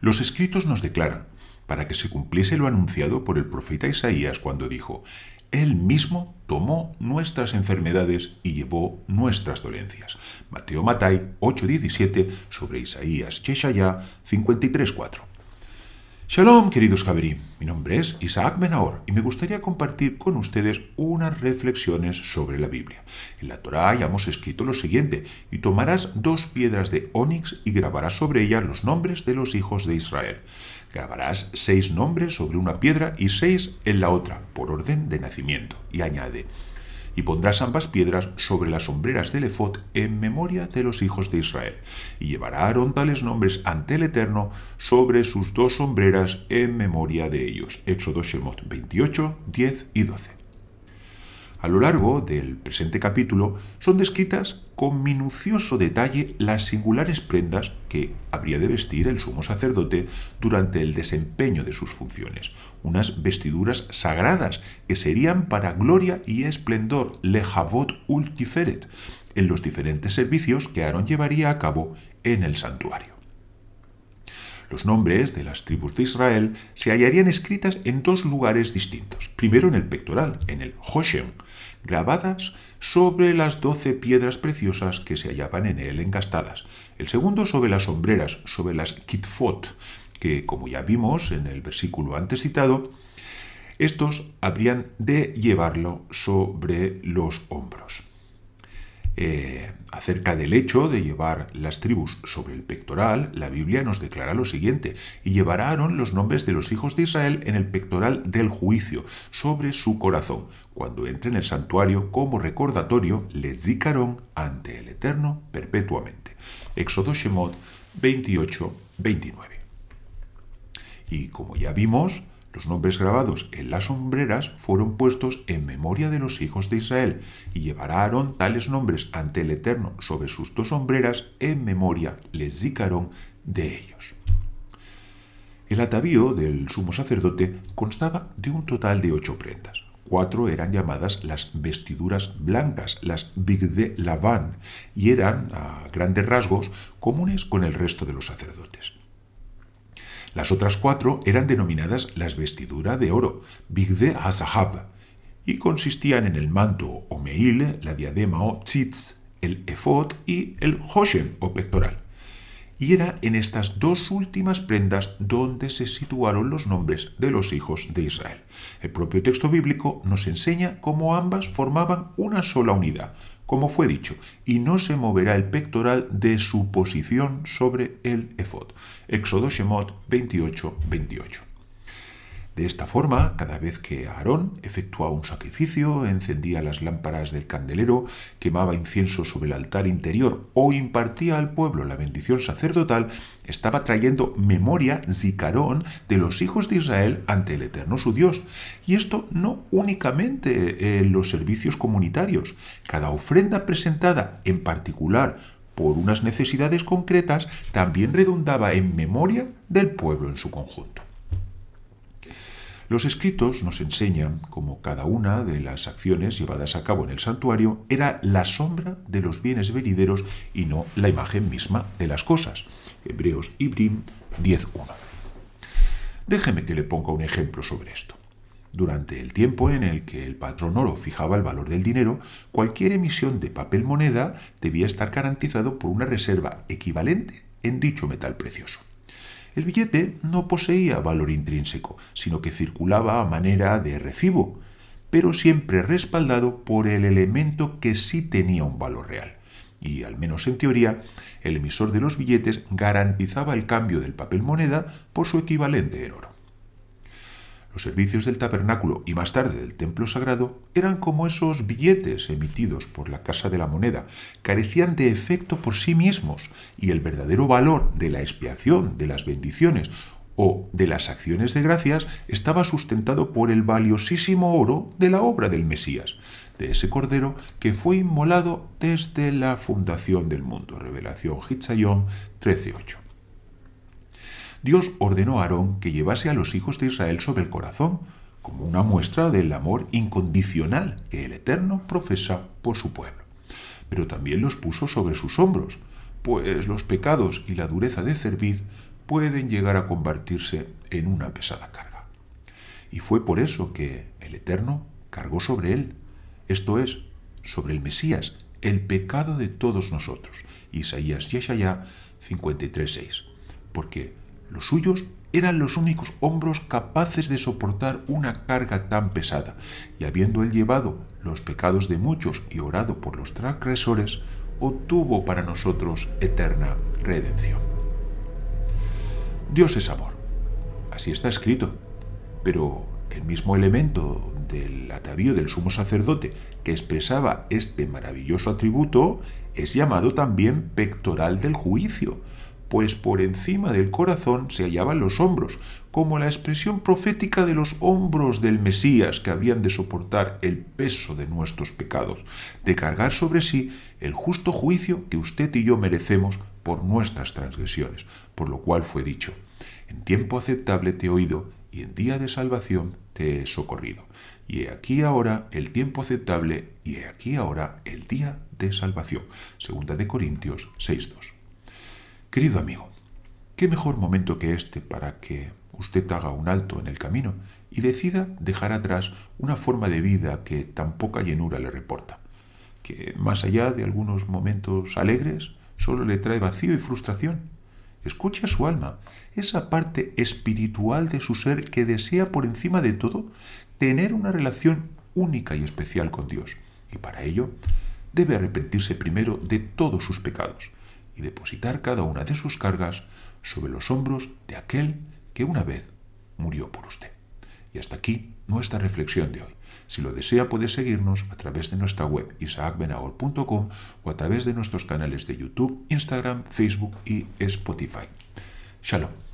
Los escritos nos declaran, para que se cumpliese lo anunciado por el profeta Isaías cuando dijo, Él mismo tomó nuestras enfermedades y llevó nuestras dolencias. Mateo Matai 8:17 sobre Isaías Cheshaya 53:4. Shalom, queridos Javerí. Mi nombre es Isaac Benahor y me gustaría compartir con ustedes unas reflexiones sobre la Biblia. En la Torá ya hemos escrito lo siguiente: y tomarás dos piedras de ónix y grabarás sobre ellas los nombres de los hijos de Israel. Grabarás seis nombres sobre una piedra y seis en la otra, por orden de nacimiento. Y añade: y pondrás ambas piedras sobre las sombreras del efod en memoria de los hijos de Israel. Y llevará Aarón tales nombres ante el Eterno sobre sus dos sombreras en memoria de ellos. Éxodo Shemot 28, 10 y 12. A lo largo del presente capítulo son descritas con minucioso detalle las singulares prendas que habría de vestir el sumo sacerdote durante el desempeño de sus funciones, unas vestiduras sagradas que serían para gloria y esplendor, lejavot ultiferet, en los diferentes servicios que Aarón llevaría a cabo en el santuario. Los nombres de las tribus de Israel se hallarían escritas en dos lugares distintos. Primero en el pectoral, en el Hoshem, grabadas sobre las doce piedras preciosas que se hallaban en él engastadas. El segundo sobre las sombreras, sobre las kitfot, que como ya vimos en el versículo antes citado, estos habrían de llevarlo sobre los hombros. Eh, acerca del hecho de llevar las tribus sobre el pectoral, la Biblia nos declara lo siguiente, y llevará los nombres de los hijos de Israel en el pectoral del juicio, sobre su corazón, cuando entre en el santuario como recordatorio, les dicarón ante el Eterno perpetuamente. Éxodo Shemot 28, 29. Y como ya vimos, los nombres grabados en las sombreras fueron puestos en memoria de los hijos de Israel, y llevará tales nombres ante el Eterno sobre sus dos sombreras en memoria, les dicaron de ellos. El atavío del sumo sacerdote constaba de un total de ocho prendas. Cuatro eran llamadas las vestiduras blancas, las bigde lavan, y eran, a grandes rasgos, comunes con el resto de los sacerdotes. Las otras cuatro eran denominadas las vestidura de oro, Bigde Hazahab, y consistían en el manto o meil, la diadema o tzitz, el efod y el hoshem o pectoral. Y era en estas dos últimas prendas donde se situaron los nombres de los hijos de Israel. El propio texto bíblico nos enseña cómo ambas formaban una sola unidad, como fue dicho, y no se moverá el pectoral de su posición sobre el efod. Éxodo Shemot 28, 28. De esta forma, cada vez que Aarón efectuaba un sacrificio, encendía las lámparas del candelero, quemaba incienso sobre el altar interior o impartía al pueblo la bendición sacerdotal, estaba trayendo memoria, zicarón, de los hijos de Israel ante el Eterno su Dios. Y esto no únicamente en los servicios comunitarios. Cada ofrenda presentada en particular por unas necesidades concretas también redundaba en memoria del pueblo en su conjunto. Los escritos nos enseñan cómo cada una de las acciones llevadas a cabo en el santuario era la sombra de los bienes venideros y no la imagen misma de las cosas. Hebreos Ibrim 10.1. Déjeme que le ponga un ejemplo sobre esto. Durante el tiempo en el que el patrón oro fijaba el valor del dinero, cualquier emisión de papel moneda debía estar garantizado por una reserva equivalente en dicho metal precioso. El billete no poseía valor intrínseco, sino que circulaba a manera de recibo, pero siempre respaldado por el elemento que sí tenía un valor real. Y, al menos en teoría, el emisor de los billetes garantizaba el cambio del papel moneda por su equivalente en oro. Los servicios del tabernáculo y más tarde del templo sagrado eran como esos billetes emitidos por la Casa de la Moneda, carecían de efecto por sí mismos y el verdadero valor de la expiación de las bendiciones o de las acciones de gracias estaba sustentado por el valiosísimo oro de la obra del Mesías, de ese cordero que fue inmolado desde la fundación del mundo. Revelación Hitzayón 13.8. Dios ordenó a Aarón que llevase a los hijos de Israel sobre el corazón, como una muestra del amor incondicional que el Eterno profesa por su pueblo. Pero también los puso sobre sus hombros, pues los pecados y la dureza de servir pueden llegar a convertirse en una pesada carga. Y fue por eso que el Eterno cargó sobre él, esto es, sobre el Mesías, el pecado de todos nosotros. Isaías Yeshaya 53.6. Porque los suyos eran los únicos hombros capaces de soportar una carga tan pesada, y habiendo él llevado los pecados de muchos y orado por los transgresores, obtuvo para nosotros eterna redención. Dios es amor. Así está escrito. Pero el mismo elemento del atavío del sumo sacerdote que expresaba este maravilloso atributo es llamado también pectoral del juicio, pues por encima del corazón se hallaban los hombros, como la expresión profética de los hombros del Mesías que habían de soportar el peso de nuestros pecados, de cargar sobre sí el justo juicio que usted y yo merecemos por nuestras transgresiones, por lo cual fue dicho, en tiempo aceptable te he oído y en día de salvación te he socorrido. Y he aquí ahora el tiempo aceptable y he aquí ahora el día de salvación. Segunda de Corintios 6.2. Querido amigo, ¿qué mejor momento que este para que usted haga un alto en el camino y decida dejar atrás una forma de vida que tan poca llenura le reporta? Que más allá de algunos momentos alegres, solo le trae vacío y frustración. Escuche a su alma, esa parte espiritual de su ser que desea por encima de todo tener una relación única y especial con Dios. Y para ello debe arrepentirse primero de todos sus pecados y depositar cada una de sus cargas sobre los hombros de aquel que una vez murió por usted. Y hasta aquí nuestra reflexión de hoy. Si lo desea puede seguirnos a través de nuestra web isaacbenagor.com o a través de nuestros canales de YouTube, Instagram, Facebook y Spotify. Shalom.